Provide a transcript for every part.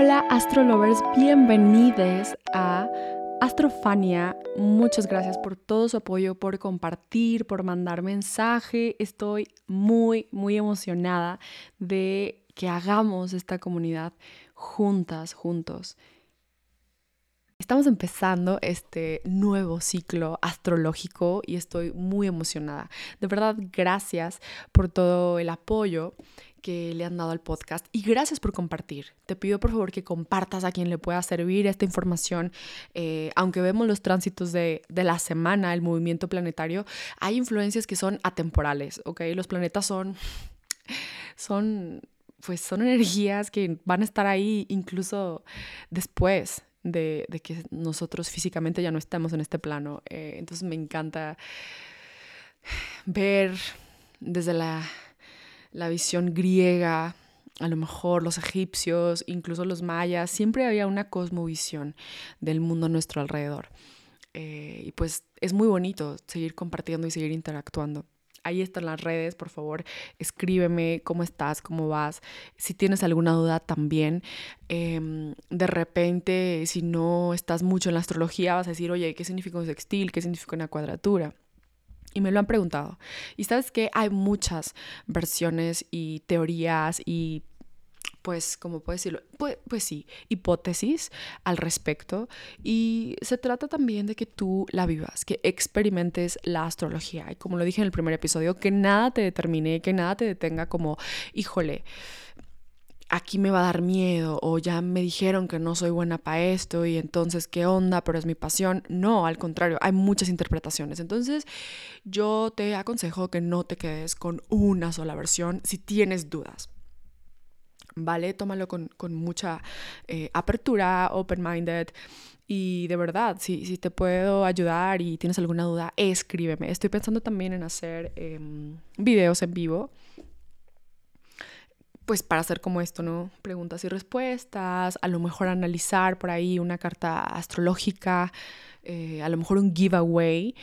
Hola astrolovers, bienvenidos a Astrofania. Muchas gracias por todo su apoyo, por compartir, por mandar mensaje. Estoy muy, muy emocionada de que hagamos esta comunidad juntas, juntos. Estamos empezando este nuevo ciclo astrológico y estoy muy emocionada. De verdad, gracias por todo el apoyo que le han dado al podcast y gracias por compartir. Te pido por favor que compartas a quien le pueda servir esta información. Eh, aunque vemos los tránsitos de, de, la semana, el movimiento planetario, hay influencias que son atemporales, ¿ok? Los planetas son, son, pues son energías que van a estar ahí incluso después. De, de que nosotros físicamente ya no estemos en este plano. Eh, entonces me encanta ver desde la la visión griega, a lo mejor los egipcios, incluso los mayas, siempre había una cosmovisión del mundo a nuestro alrededor. Eh, y pues es muy bonito seguir compartiendo y seguir interactuando. Ahí están las redes, por favor, escríbeme cómo estás, cómo vas. Si tienes alguna duda también, em, de repente, si no estás mucho en la astrología, vas a decir, oye, ¿qué significa un sextil? ¿Qué significa una cuadratura? Y me lo han preguntado. Y sabes que hay muchas versiones y teorías y pues, ¿cómo puedo decirlo? Pues, pues, sí, hipótesis al respecto. Y se trata también de que tú la vivas, que experimentes la astrología. Y como lo dije en el primer episodio, que nada te determine, que nada te detenga como, híjole, aquí me va a dar miedo o ya me dijeron que no soy buena para esto y entonces qué onda, pero es mi pasión. No, al contrario, hay muchas interpretaciones. Entonces yo te aconsejo que no te quedes con una sola versión si tienes dudas. ¿Vale? Tómalo con, mucha eh, apertura, open-minded. Y de verdad, si, si te puedo ayudar y tienes alguna duda, escríbeme. Estoy pensando también en hacer em, videos en vivo pues para hacer como esto, ¿no? Preguntas y respuestas, a lo mejor analizar por ahí una carta astrológica, eh, a lo mejor un giveaway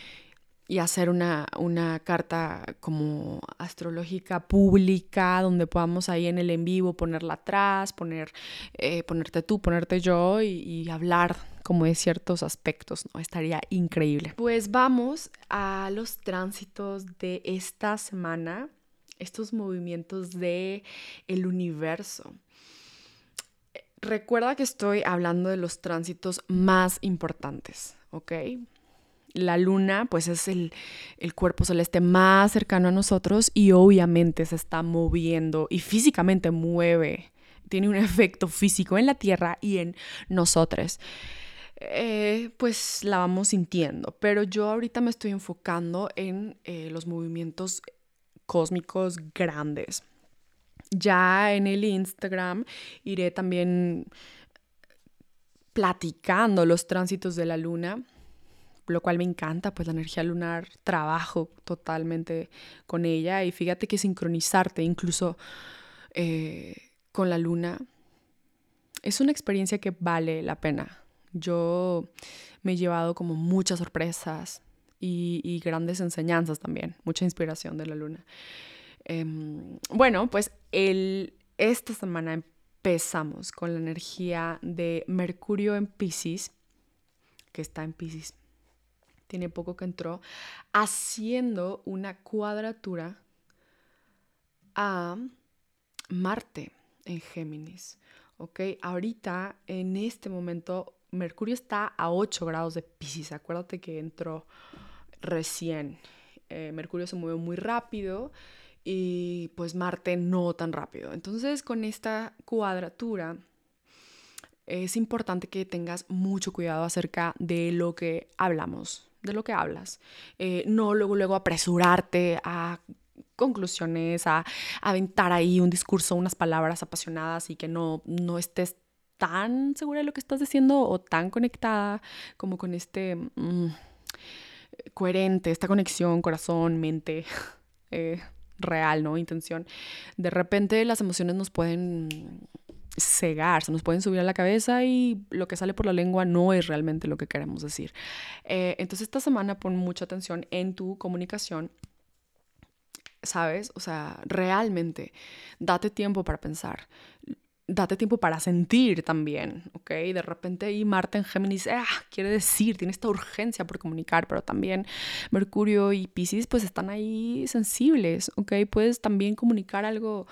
y hacer una, una, carta como astrológica pública donde podamos ahí en el en vivo ponerla atrás, poner, eh, ponerte tú, ponerte yo y, y, hablar como de ciertos aspectos, ¿no? Estaría increíble. Pues vamos a los tránsitos de esta semana estos movimientos de el universo. Recuerda que estoy hablando de los tránsitos más importantes, ¿ok? La luna, pues es el, el, cuerpo celeste más cercano a nosotros y obviamente se está moviendo y físicamente mueve, tiene un efecto físico en la Tierra y en nosotros. Eh, pues la vamos sintiendo, pero yo ahorita me estoy enfocando en eh, los movimientos cósmicos grandes. Ya en el Instagram iré también platicando los tránsitos de la luna, lo cual me encanta, pues la energía lunar, trabajo totalmente con ella y fíjate que sincronizarte incluso eh, con la luna es una experiencia que vale la pena. Yo me he llevado como muchas sorpresas, y, grandes enseñanzas también, mucha inspiración de la luna. Em, bueno, pues el, esta semana empezamos con la energía de Mercurio en Pisces, que está en Pisces, tiene poco que entró, haciendo una cuadratura a Marte en Géminis. ¿Ok? Ahorita, en este momento, Mercurio está a 8 grados de Pisces. Acuérdate que entró recién. Eh, Mercurio se mueve muy rápido y pues Marte no tan rápido. Entonces con esta cuadratura es importante que tengas mucho cuidado acerca de lo que hablamos, de lo que hablas. Eh, no luego, luego apresurarte a conclusiones, a, aventar ahí un discurso, unas palabras apasionadas y que no, no estés tan segura de lo que estás diciendo o tan conectada como con este... Mm, coherente, esta conexión corazón, mente, eh, real, ¿no? Intención. De repente las emociones nos pueden cegar, se nos pueden subir a la cabeza y lo que sale por la lengua no es realmente lo que queremos decir. Eh, entonces esta semana pon mucha atención en tu comunicación. ¿Sabes? O sea, realmente date tiempo para pensar date tiempo para sentir también, ¿ok? De repente ahí Marte en Géminis, ah, quiere decir, tiene esta urgencia por comunicar, pero también Mercurio y Pisces pues están ahí sensibles, ¿ok? Puedes también comunicar algo.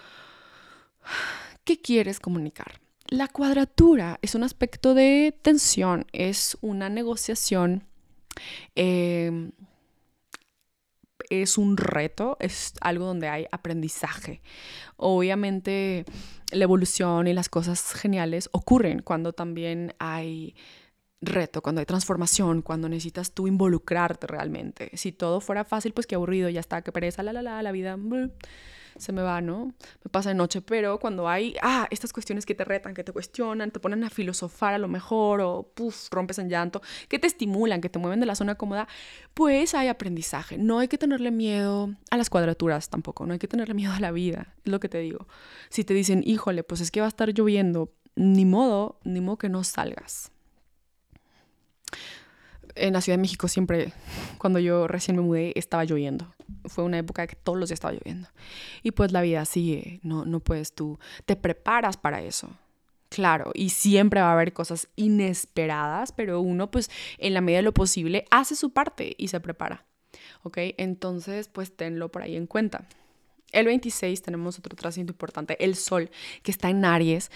¿Qué quieres comunicar? La cuadratura es un aspecto de tensión, es una negociación. Eh, es un reto, es algo donde hay aprendizaje. Obviamente la evolución y las cosas geniales ocurren cuando también hay reto, cuando hay transformación, cuando necesitas tú involucrarte realmente. Si todo fuera fácil, pues qué aburrido, ya está, qué pereza, la la la, la vida se me va, ¿no? Me pasa de noche, pero cuando hay, ah, estas cuestiones que te retan, que te cuestionan, te ponen a filosofar a lo mejor, o puff, rompes en llanto, que te estimulan, que te mueven de la zona cómoda, pues hay aprendizaje. No hay que tenerle miedo a las cuadraturas tampoco, no hay que tenerle miedo a la vida, es lo que te digo. Si te dicen, híjole, pues es que va a estar lloviendo, ni modo, ni modo que no salgas en la Ciudad de México siempre, cuando yo recién me mudé, estaba lloviendo. Fue una época que todos los días estaba lloviendo. Y pues la vida sigue, no, no puedes tú, te preparas para eso. Claro, y siempre va a haber cosas inesperadas, pero uno pues en la medida de lo posible hace su parte y se prepara. ¿Ok? Entonces pues tenlo por ahí en cuenta. El 26 tenemos otro trasito importante, el Sol, que está en Aries.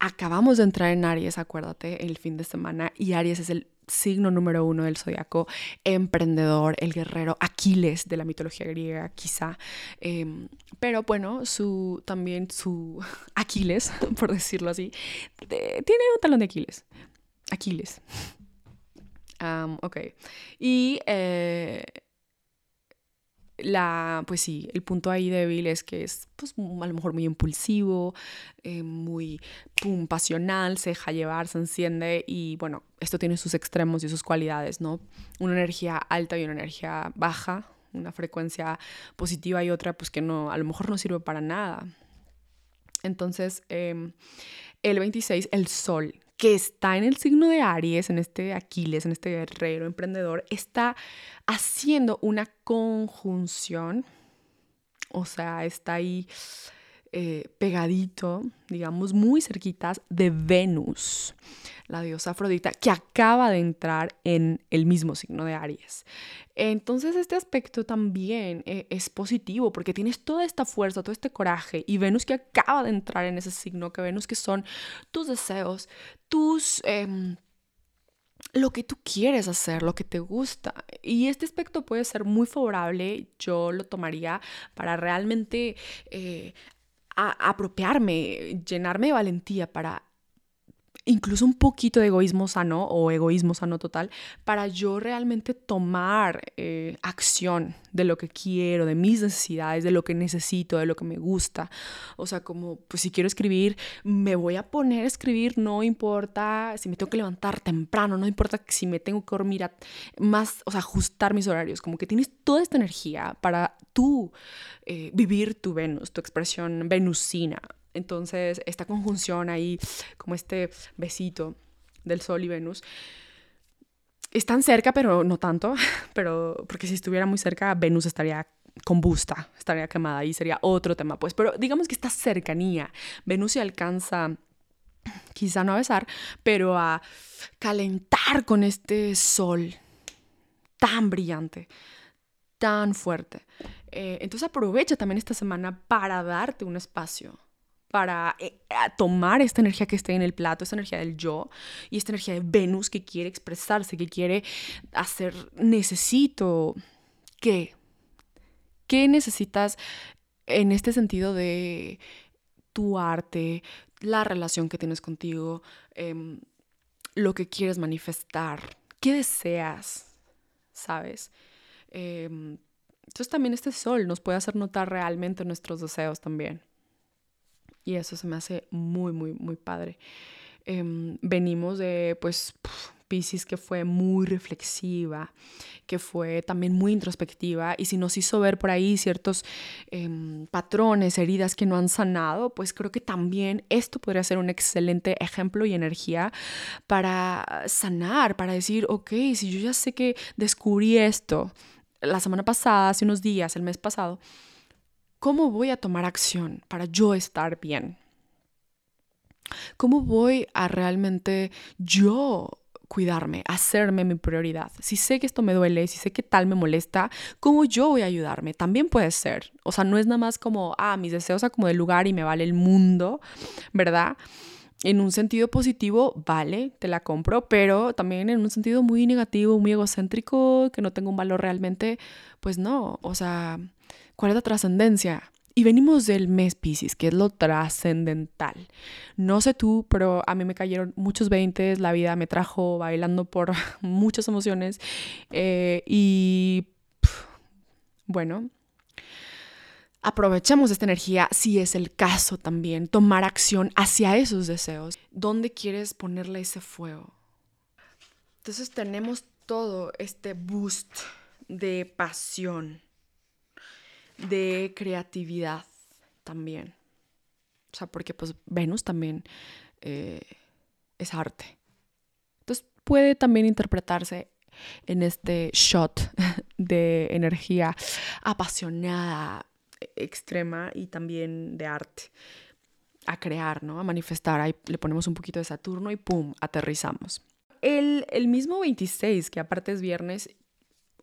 Acabamos de entrar en Aries, acuérdate, el fin de semana, y Aries es el signo número uno del zodiaco, emprendedor, el guerrero, Aquiles de la mitología griega, quizá. Em, pero bueno, su, también su Aquiles, por decirlo así, tiene un talón de Aquiles. Aquiles. ok. Y eh, la, pues sí, el punto ahí débil es que es pues, a lo mejor muy impulsivo, eh, muy pasional, se deja llevar, se enciende y bueno, esto tiene sus extremos y sus cualidades, ¿no? Una energía alta y una energía baja, una frecuencia positiva y otra pues que no, a lo mejor no sirve para nada. Entonces, em, el 26, el sol, que está en el signo de Aries, en este Aquiles, en este guerrero emprendedor, está haciendo una conjunción, o sea, está ahí eh, pegadito, digamos, muy cerquitas de Venus, la diosa Afrodita, que acaba de entrar en el mismo signo de Aries. Entonces este aspecto también eh, es positivo porque tienes toda esta fuerza, todo este coraje y Venus que acaba de entrar en ese signo, que Venus que son tus deseos, tus... Em, lo que tú quieres hacer, lo que te gusta. Y este aspecto puede ser muy favorable, yo lo tomaría para realmente eh, apropiarme, llenarme de valentía para incluso un poquito de egoísmo sano o egoísmo sano total para yo realmente tomar eh, acción de lo que quiero, de mis necesidades, de lo que necesito, de lo que me gusta. O sea, como, pues si quiero escribir, me voy a poner a escribir, no importa si me tengo que levantar temprano, no importa si me tengo que dormir más, o sea, ajustar mis horarios, como que tienes toda esta energía para tú eh, vivir tu Venus, tu expresión venusina. Entonces, esta conjunción ahí, como este besito del Sol y Venus, están cerca, pero no tanto, pero porque si estuviera muy cerca, Venus estaría combusta, estaría quemada y sería otro tema, pues, pero digamos que esta cercanía, Venus se alcanza quizá no a besar, pero a calentar con este sol tan brillante, tan fuerte. Eh, entonces aprovecha también esta semana para darte un espacio para eh, tomar esta energía que está en el plato, esta energía del yo y esta energía de Venus que quiere expresarse, que quiere hacer, necesito, ¿qué? ¿Qué necesitas en este sentido de tu arte, la relación que tienes contigo, em, lo que quieres manifestar, qué deseas, ¿sabes? Em, entonces también este sol nos puede hacer notar realmente nuestros deseos también. Y eso se me hace muy, muy, muy padre. Em, venimos de, pues, Pisces que fue muy reflexiva, que fue también muy introspectiva y si nos hizo ver por ahí ciertos em, patrones, heridas que no han sanado, pues creo que también esto podría ser un excelente ejemplo y energía para sanar, para decir, ok, si yo ya sé que descubrí esto la semana pasada, hace unos días, el mes pasado, ¿Cómo voy a tomar acción para yo estar bien? ¿Cómo voy a realmente yo cuidarme, hacerme mi prioridad. Si sé que esto me duele, si sé que tal me molesta, ¿cómo yo voy a ayudarme? También puede ser. O sea, no es nada más como, ah, mis deseos a como de lugar y me vale el mundo, ¿verdad? En un sentido positivo, vale, te la compro, pero también en un sentido muy negativo, muy egocéntrico, que no tengo un valor realmente, pues no. O sea, ¿cuál es la trascendencia? Y venimos del mes Pisces, que es lo trascendental. No sé tú, pero a mí me cayeron muchos veintes, la vida me trajo bailando por muchas emociones eh, y bueno, aprovechemos esta energía si es el caso también, tomar acción hacia esos deseos. ¿Dónde quieres ponerle ese fuego? Entonces tenemos todo este boost de pasión de creatividad también. O sea, porque pues Venus también eh, es arte. Entonces puede también interpretarse en este shot de energía apasionada, extrema y también de arte. A crear, ¿no? A manifestar. Ahí le ponemos un poquito de Saturno y ¡pum! Aterrizamos. El, el mismo 26, que aparte es viernes,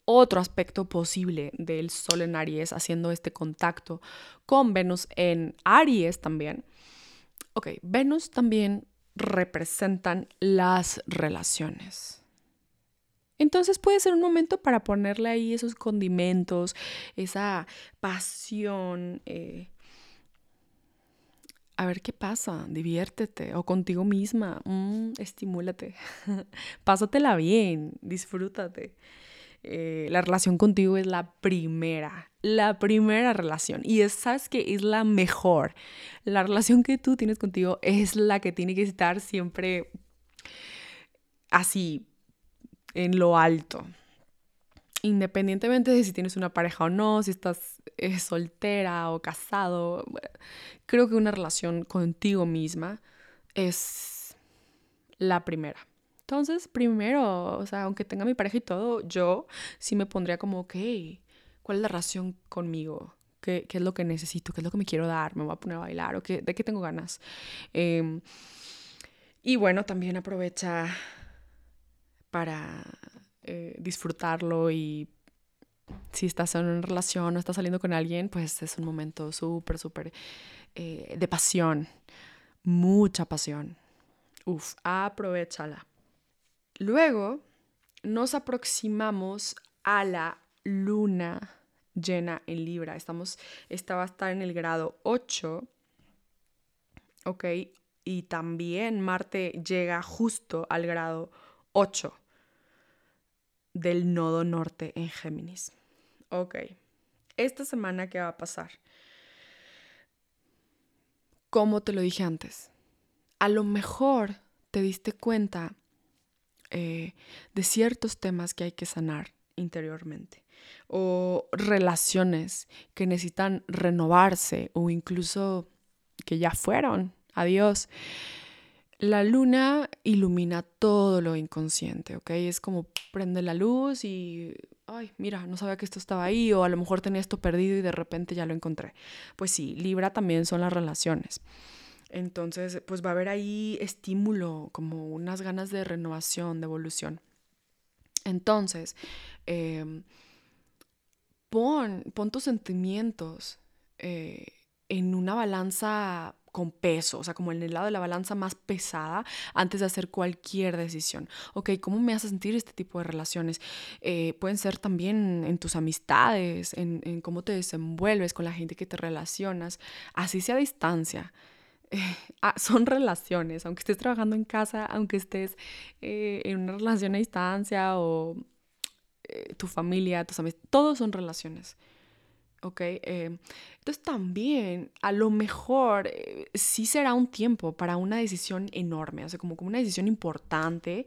otro aspecto posible del Sol en Aries, haciendo este contacto con Venus en Aries también. Ok, Venus también representan las relaciones. Entonces puede ser un momento para ponerle ahí esos condimentos, esa pasión. Eh, a ver qué pasa, diviértete o contigo misma, mm, estimúlate, pásatela bien, disfrútate. Eh, la relación contigo es la primera, la primera relación. Y es, sabes que es la mejor. La relación que tú tienes contigo es la que tiene que estar siempre así, en lo alto. Independientemente de si tienes una pareja o no, si estás eh, soltera o casado, creo que una relación contigo misma es la primera. Entonces, primero, o sea, aunque tenga mi pareja y todo, yo sí me pondría como, ok, ¿cuál es la relación conmigo? ¿Qué, es lo que necesito? ¿Qué es lo que me quiero dar? ¿Me voy a poner a bailar? ¿O qué, de qué tengo ganas? Em, y bueno, también aprovecha para eh, disfrutarlo y si estás en una relación o estás saliendo con alguien, pues es un momento súper, súper eh, de pasión, mucha pasión. Uf, aprovechala. Luego nos aproximamos a la luna llena en Libra. Estamos, esta va a estar en el grado 8, ¿ok? Y también Marte llega justo al grado 8 del nodo norte en Géminis. Ok, esta semana, ¿qué va a pasar? Como te lo dije antes, a lo mejor te diste cuenta eh, de ciertos temas que hay que sanar interiormente o relaciones que necesitan renovarse o incluso que ya fueron. Adiós. La luna ilumina todo lo inconsciente, ¿ok? Es como prende la luz y, ay, mira, no sabía que esto estaba ahí o a lo mejor tenía esto perdido y de repente ya lo encontré. Pues sí, Libra también son las relaciones. Entonces, pues va a haber ahí estímulo, como unas ganas de renovación, de evolución. Entonces, em, pon, tus sentimientos eh, en una balanza con peso, o sea, como en el lado de la balanza más pesada antes de hacer cualquier decisión. Ok, ¿cómo me hace sentir este tipo de relaciones? Eh, pueden ser también en tus amistades, en, en, cómo te desenvuelves con la gente que te relacionas, así sea a distancia. Ah, son relaciones, aunque estés trabajando en casa, aunque estés eh, en una relación a distancia o eh, tu familia, tus amigos, todos son relaciones. ¿Ok? Eh, entonces también a lo mejor sí será un tiempo para una decisión enorme, o sea, como, como una decisión importante.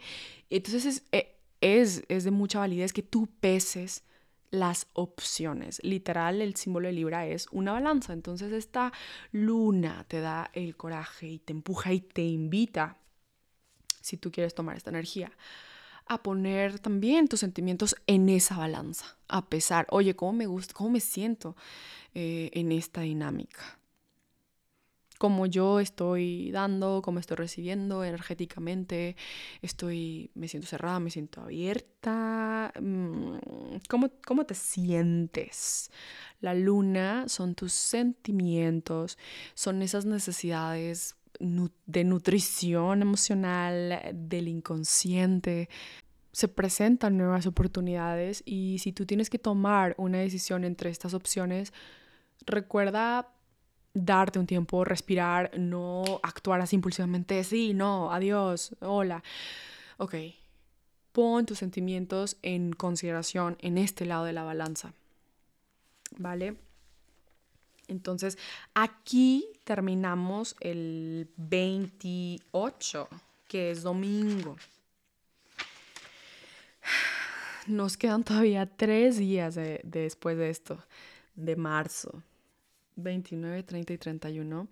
Entonces es, es, es de mucha validez que tú peses las opciones. Literal, el símbolo de Libra es una balanza. Entonces esta luna te da el coraje y te empuja y te invita, si tú quieres tomar esta energía, a poner también tus sentimientos en esa balanza. A pesar, oye, ¿cómo me gusta, cómo me siento eh, en esta dinámica? Cómo yo estoy dando, cómo estoy recibiendo energéticamente, estoy, me siento cerrada, me siento abierta, mm, cómo, cómo te sientes. La luna son tus sentimientos, son esas necesidades de nutrición emocional, del inconsciente. Se presentan nuevas oportunidades y si tú tienes que tomar una decisión entre estas opciones, recuerda darte un tiempo, respirar, no actuar así impulsivamente, sí, no, adiós, hola. Ok, pon tus sentimientos en consideración en este lado de la balanza. ¿Vale? Entonces, aquí terminamos el 28, que es domingo. Nos quedan todavía tres días después de esto, de marzo. 29, 30 y 31.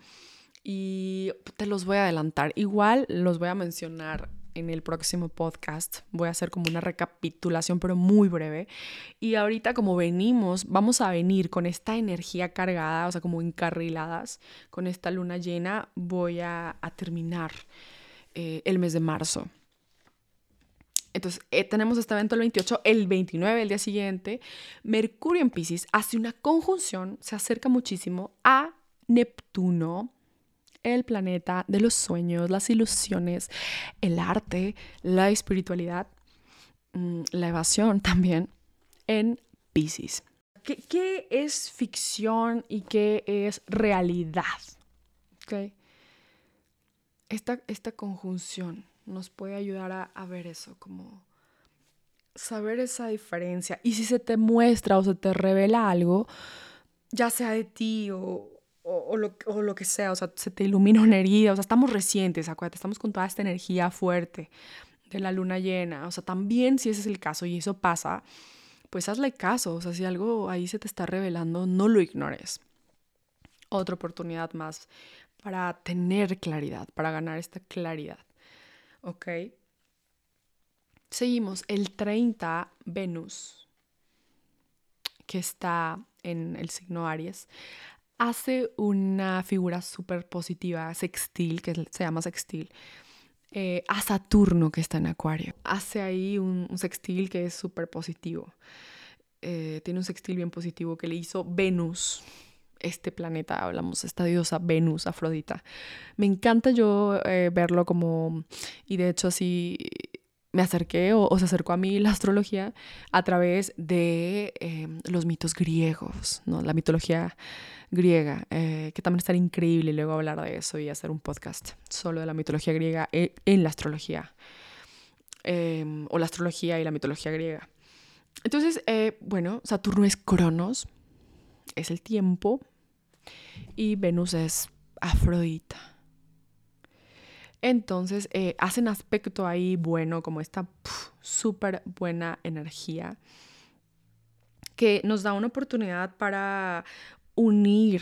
Y te los voy a adelantar. Igual los voy a mencionar en el próximo podcast. Voy a hacer como una recapitulación, pero muy breve. Y ahorita como venimos, vamos a venir con esta energía cargada, o sea, como encarriladas, con esta luna llena, voy a, terminar eh, el mes de marzo. Entonces, eh, tenemos este evento el 28, el 29, el día siguiente, Mercurio en Pisces hace una conjunción, se acerca muchísimo a Neptuno, el planeta de los sueños, las ilusiones, el arte, la espiritualidad, mm, la evasión también, en Pisces. ¿Qué, qué es ficción y qué es realidad? ¿Okay? Esta, esta conjunción nos puede ayudar a, ver eso, como saber esa diferencia. Y si se te muestra o se te revela algo, ya sea de ti o, o, lo, o, lo, que sea, o sea, se te ilumina una herida, o sea, estamos recientes, acuérdate, estamos con toda esta energía fuerte de la luna llena, o sea, también si ese es el caso y eso pasa, pues hazle caso, o sea, si algo ahí se te está revelando, no lo ignores. Otra oportunidad más para tener claridad, para ganar esta claridad. ¿Ok? Seguimos, el 30, Venus, que está en el signo Aries, hace una figura súper positiva, sextil, que se llama sextil, eh, a Saturno, que está en Acuario. Hace ahí un, sextil que es súper positivo. Eh, tiene un sextil bien positivo que le hizo Venus, este planeta, hablamos, esta diosa Venus, Afrodita. Me encanta yo eh, verlo como, y de hecho así me acerqué o, se acercó a mí la astrología a través de em, los mitos griegos, ¿no? la mitología griega, eh, que también estaría increíble luego hablar de eso y hacer un podcast solo de la mitología griega e, en la astrología, em, o la astrología y la mitología griega. Entonces, eh, bueno, Saturno es Cronos, es el tiempo y Venus es Afrodita. Entonces eh, hacen aspecto ahí bueno, como esta súper buena energía que nos da una oportunidad para unir,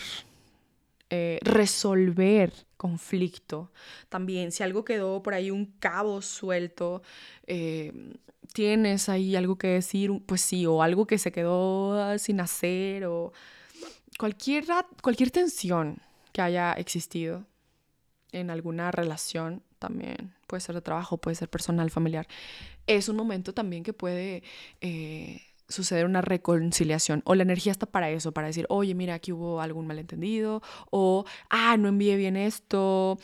eh, resolver conflicto. También, si algo quedó por ahí un cabo suelto, eh, tienes ahí algo que decir, pues sí, o algo que se quedó sin hacer, o cualquier, cualquier tensión que haya existido en alguna relación también, puede ser de trabajo, puede ser personal, familiar, es un momento también que puede eh, suceder una reconciliación o la energía está para eso, para decir, oye, mira, aquí hubo algún malentendido o, ah, no envié bien esto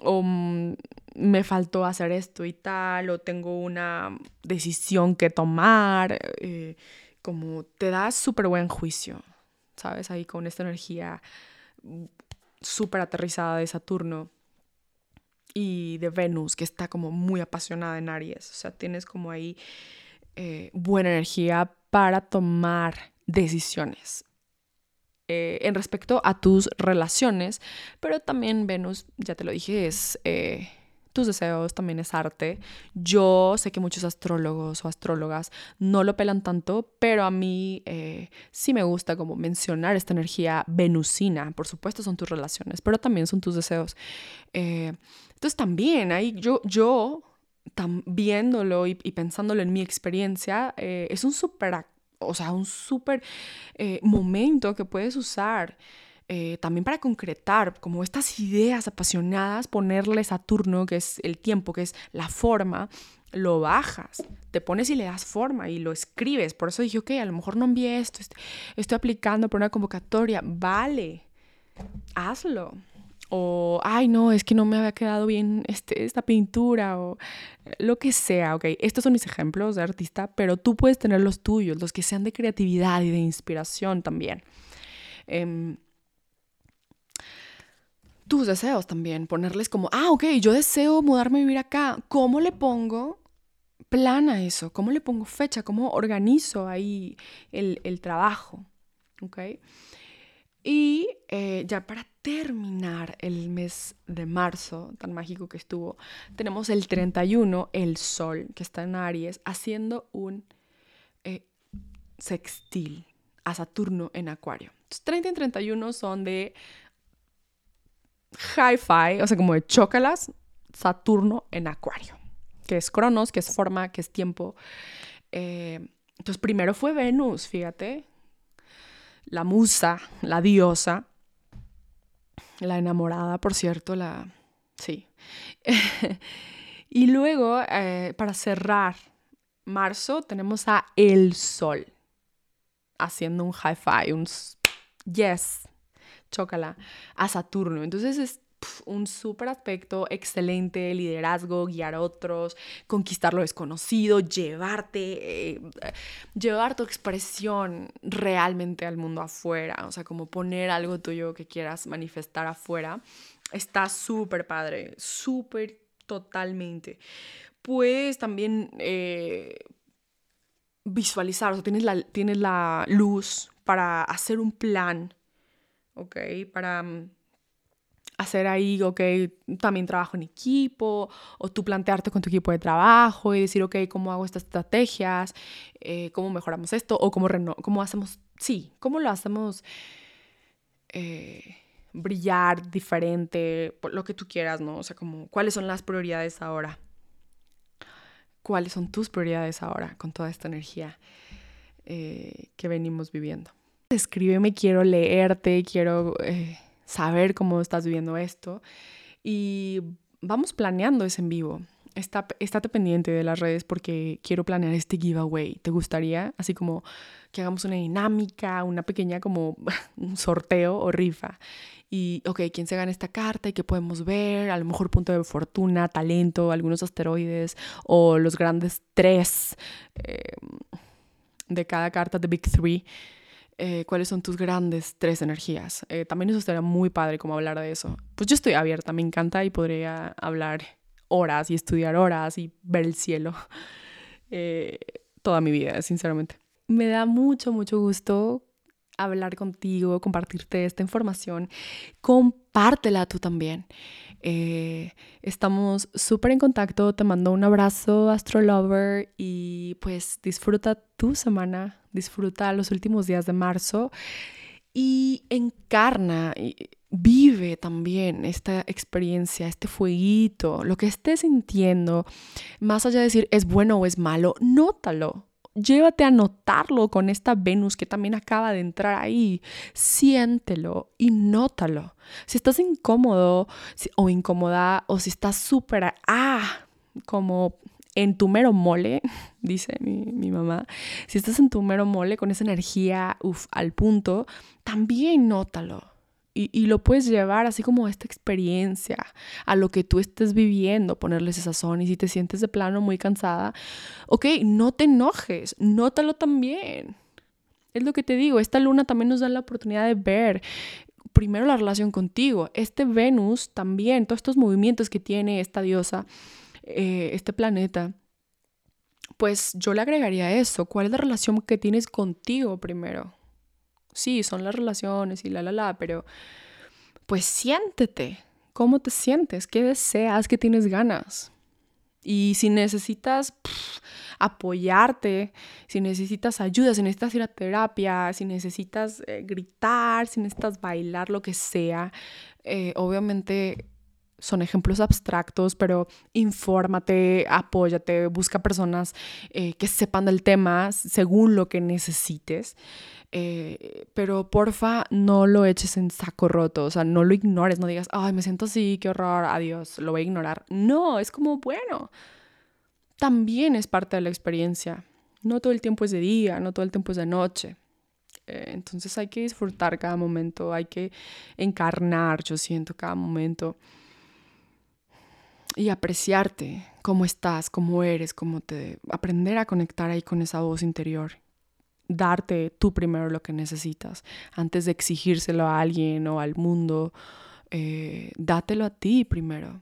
o mm, me faltó hacer esto y tal o tengo una decisión que tomar, eh, como te da súper buen juicio ¿sabes? Ahí con esta energía súper aterrizada de Saturno y de Venus, que está como muy apasionada en Aries. O sea, tienes como ahí eh, buena energía para tomar decisiones. Eh, en respecto a tus relaciones, pero también Venus, ya te lo dije, es eh, tus deseos, también es arte. Yo sé que muchos astrólogos o astrólogas no lo pelan tanto, pero a mí eh, sí me gusta como mencionar esta energía venusina. Por supuesto son tus relaciones, pero también son tus deseos. Eh, entonces también ahí yo, yo viéndolo y, pensándolo en mi experiencia, eh, es un súper, o sea, un súper momento que puedes usar eh, también para concretar como estas ideas apasionadas, ponerle Saturno, que es el tiempo, que es la forma, lo bajas, te pones y le das forma y lo escribes. Por eso dije, ok, a lo mejor no envié esto, estoy aplicando por una convocatoria. Vale, hazlo. O, ay, no, es que no me había quedado bien este, esta pintura o lo que sea, ok. Estos son mis ejemplos de artista, pero tú puedes tener los tuyos, los que sean de creatividad y de inspiración también. Em, tus deseos también, ponerles como, ah, ok, yo deseo mudarme a vivir acá, ¿cómo le pongo plan a eso? ¿Cómo le pongo fecha? ¿Cómo organizo ahí el, el trabajo? ¿Ok? Y eh, ya para terminar el mes de marzo, tan mágico que estuvo, tenemos el 31, el Sol, que está en Aries, haciendo un eh, sextil a Saturno en Acuario. 30 y 31 son de hi-fi, o sea, como de chócalas, Saturno en Acuario, que es Cronos, que es forma, que es tiempo. Eh, entonces, primero fue Venus, fíjate, la musa, la diosa, la enamorada, por cierto, la... Sí. y luego, eh, para cerrar marzo, tenemos a El Sol, haciendo un hi-fi, un yes, chócala, a Saturno. Entonces es un súper aspecto excelente, liderazgo, guiar a otros, conquistar lo desconocido, llevarte, eh, llevar tu expresión realmente al mundo afuera, o sea, como poner algo tuyo que quieras manifestar afuera, está súper padre, súper totalmente. Puedes también eh, visualizar, o sea, tienes la, tienes la luz para hacer un plan ¿ok? Para mm, hacer ahí, ok, también trabajo en equipo, o tú plantearte con tu equipo de trabajo y decir, ok, ¿cómo hago estas estrategias? Eh, ¿Cómo mejoramos esto? O cómo, cómo hacemos, sí, cómo lo hacemos eh, brillar diferente, lo que tú quieras, ¿no? O sea, como, ¿cuáles son las prioridades ahora? ¿Cuáles son tus prioridades ahora con toda esta energía eh, que venimos viviendo? Escríbeme, quiero leerte, quiero eh, saber cómo estás viviendo esto. Y vamos planeando ese en vivo. Está, estate pendiente de las redes porque quiero planear este giveaway. ¿Te gustaría? Así como que hagamos una dinámica, una pequeña como un sorteo o rifa. Y, ok, ¿quién se gana esta carta y qué podemos ver? A lo mejor punto de fortuna, talento, algunos asteroides o los grandes tres eh, de cada carta de Big Three. Eh, cuáles son tus grandes tres energías. Eh, también eso estaría muy padre como hablar de eso. Pues yo estoy abierta, me encanta y podría hablar horas y estudiar horas y ver el cielo eh, toda mi vida, sinceramente. Me da mucho, mucho gusto hablar contigo, compartirte esta información. Compártela tú también. estamos súper en contacto. Te mando un abrazo, Astrolover, y pues disfruta tu semana disfruta los últimos días de marzo y encarna, vive también esta experiencia, este fueguito, lo que estés sintiendo, más allá de decir es bueno o es malo, nótalo. Llévate a notarlo con esta Venus que también acaba de entrar ahí. Siéntelo y nótalo. Si estás incómodo o incómoda o si estás súper, ah, como en tu mero mole, dice mi, mamá, si estás en tu mero mole con esa energía uf, al punto, también nótalo. Y, y, lo puedes llevar así como esta experiencia a lo que tú estés viviendo, ponerles esa zona. Y si te sientes de plano muy cansada, ok, no te enojes, nótalo también. Es lo que te digo, esta luna también nos da la oportunidad de ver primero la relación contigo. Este Venus también, todos estos movimientos que tiene esta diosa, eh, este planeta, pues yo le agregaría eso. ¿Cuál es la relación que tienes contigo primero? Sí, son las relaciones y la, la, la, pero pues siéntete. ¿Cómo te sientes? ¿Qué deseas? ¿Qué tienes ganas? Y si necesitas apoyarte, si necesitas ayuda, si necesitas ir a terapia, si necesitas eh, gritar, si necesitas bailar, lo que sea, eh, obviamente son ejemplos abstractos, pero infórmate, apóyate, busca personas eh, que sepan del tema según lo que necesites. Eh, pero porfa, no lo eches en saco roto, o sea, no lo ignores, no digas, ay, me siento así, qué horror, adiós, lo voy a ignorar. No, es como, bueno, también es parte de la experiencia. No todo el tiempo es de día, no todo el tiempo es de noche. Eh, entonces hay que disfrutar cada momento, hay que encarnar, yo siento, cada momento y apreciarte cómo estás, cómo eres, cómo te... aprender a conectar ahí con esa voz interior. Darte tú primero lo que necesitas antes de exigírselo a alguien o al mundo. Eh, dátelo a ti primero.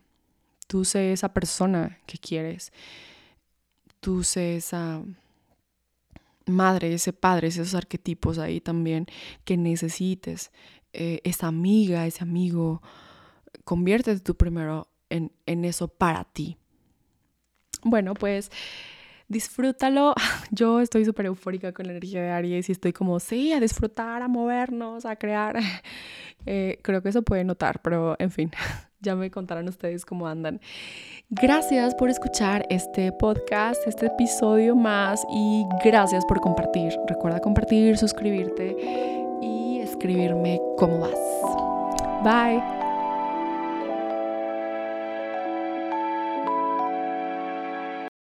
Tú sé esa persona que quieres. Tú sé esa madre, ese padre, esos arquetipos ahí también que necesites. Eh, esa amiga, ese amigo. Conviértete tú primero en, eso para ti. Bueno, pues disfrútalo. Yo estoy súper eufórica con la energía de Aries y estoy como, sí, a disfrutar, a movernos, a crear. Eh, creo que eso puede notar, pero en fin, ya me contarán ustedes cómo andan. Gracias por escuchar este podcast, este episodio más y gracias por compartir. Recuerda compartir, suscribirte y escribirme cómo vas. Bye.